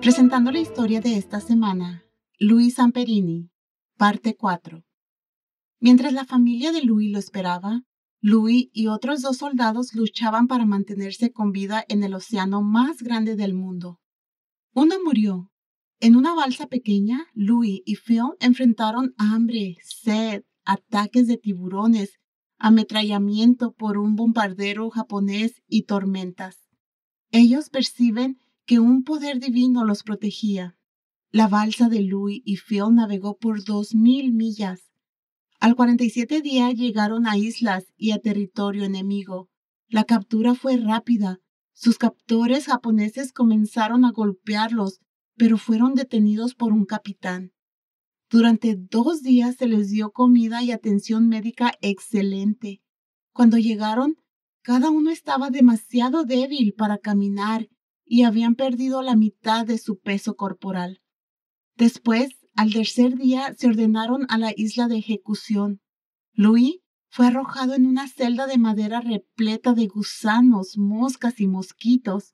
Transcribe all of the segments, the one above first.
Presentando la historia de esta semana, Luis Samperini, parte 4. Mientras la familia de Louis lo esperaba, Louis y otros dos soldados luchaban para mantenerse con vida en el océano más grande del mundo. Uno murió. En una balsa pequeña, Louis y Phil enfrentaron hambre, sed, ataques de tiburones, ametrallamiento por un bombardero japonés y tormentas. Ellos perciben que un poder divino los protegía. La balsa de Louis y Phil navegó por dos mil millas al 47 día llegaron a islas y a territorio enemigo. La captura fue rápida. Sus captores japoneses comenzaron a golpearlos, pero fueron detenidos por un capitán. Durante dos días se les dio comida y atención médica excelente. Cuando llegaron, cada uno estaba demasiado débil para caminar y habían perdido la mitad de su peso corporal. Después al tercer día se ordenaron a la isla de ejecución. Louis fue arrojado en una celda de madera repleta de gusanos, moscas y mosquitos.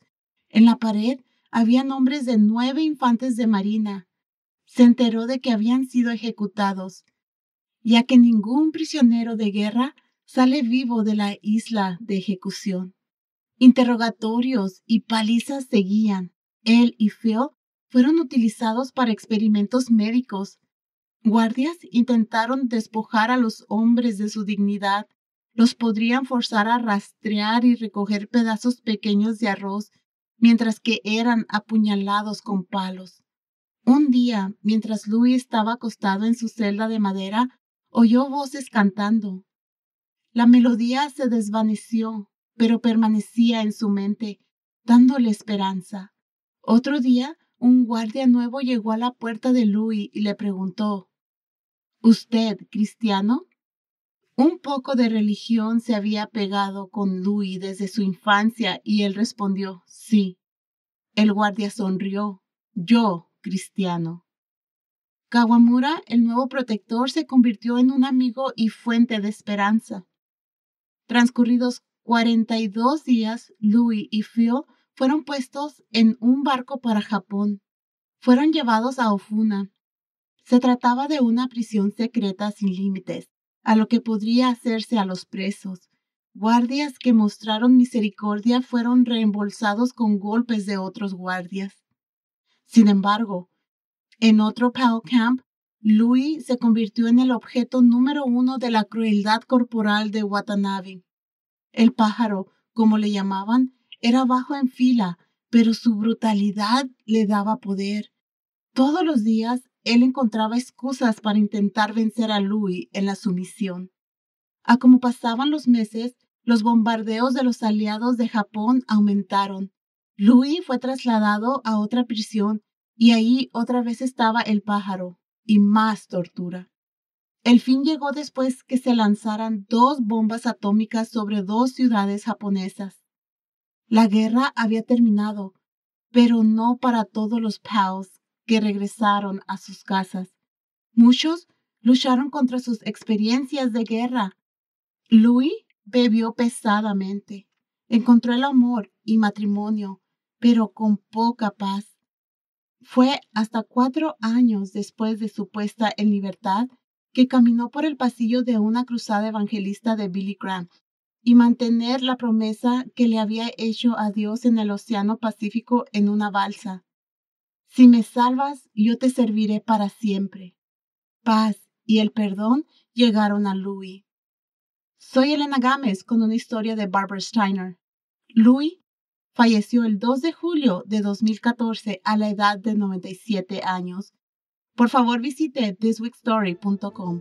En la pared había nombres de nueve infantes de marina. Se enteró de que habían sido ejecutados, ya que ningún prisionero de guerra sale vivo de la isla de ejecución. Interrogatorios y palizas seguían. Él y Phil fueron utilizados para experimentos médicos. Guardias intentaron despojar a los hombres de su dignidad. Los podrían forzar a rastrear y recoger pedazos pequeños de arroz mientras que eran apuñalados con palos. Un día, mientras Louis estaba acostado en su celda de madera, oyó voces cantando. La melodía se desvaneció, pero permanecía en su mente, dándole esperanza. Otro día un guardia nuevo llegó a la puerta de Louis y le preguntó, ¿Usted cristiano? Un poco de religión se había pegado con Louis desde su infancia y él respondió, sí. El guardia sonrió, yo, cristiano. Kawamura, el nuevo protector, se convirtió en un amigo y fuente de esperanza. Transcurridos 42 días, Louis y Phil fueron puestos en un barco para Japón. Fueron llevados a Ofuna. Se trataba de una prisión secreta sin límites, a lo que podría hacerse a los presos. Guardias que mostraron misericordia fueron reembolsados con golpes de otros guardias. Sin embargo, en otro PAL Camp, Louis se convirtió en el objeto número uno de la crueldad corporal de Watanabe. El pájaro, como le llamaban, era bajo en fila, pero su brutalidad le daba poder. Todos los días él encontraba excusas para intentar vencer a Louis en la sumisión. A como pasaban los meses, los bombardeos de los aliados de Japón aumentaron. Louis fue trasladado a otra prisión y ahí otra vez estaba el pájaro y más tortura. El fin llegó después que se lanzaran dos bombas atómicas sobre dos ciudades japonesas. La guerra había terminado, pero no para todos los pals que regresaron a sus casas. Muchos lucharon contra sus experiencias de guerra. Louis bebió pesadamente. Encontró el amor y matrimonio, pero con poca paz. Fue hasta cuatro años después de su puesta en libertad que caminó por el pasillo de una cruzada evangelista de Billy Graham y mantener la promesa que le había hecho a Dios en el Océano Pacífico en una balsa. Si me salvas, yo te serviré para siempre. Paz y el perdón llegaron a Louis. Soy Elena Gámez con una historia de Barbara Steiner. Louis falleció el 2 de julio de 2014 a la edad de 97 años. Por favor visite thisweekstory.com.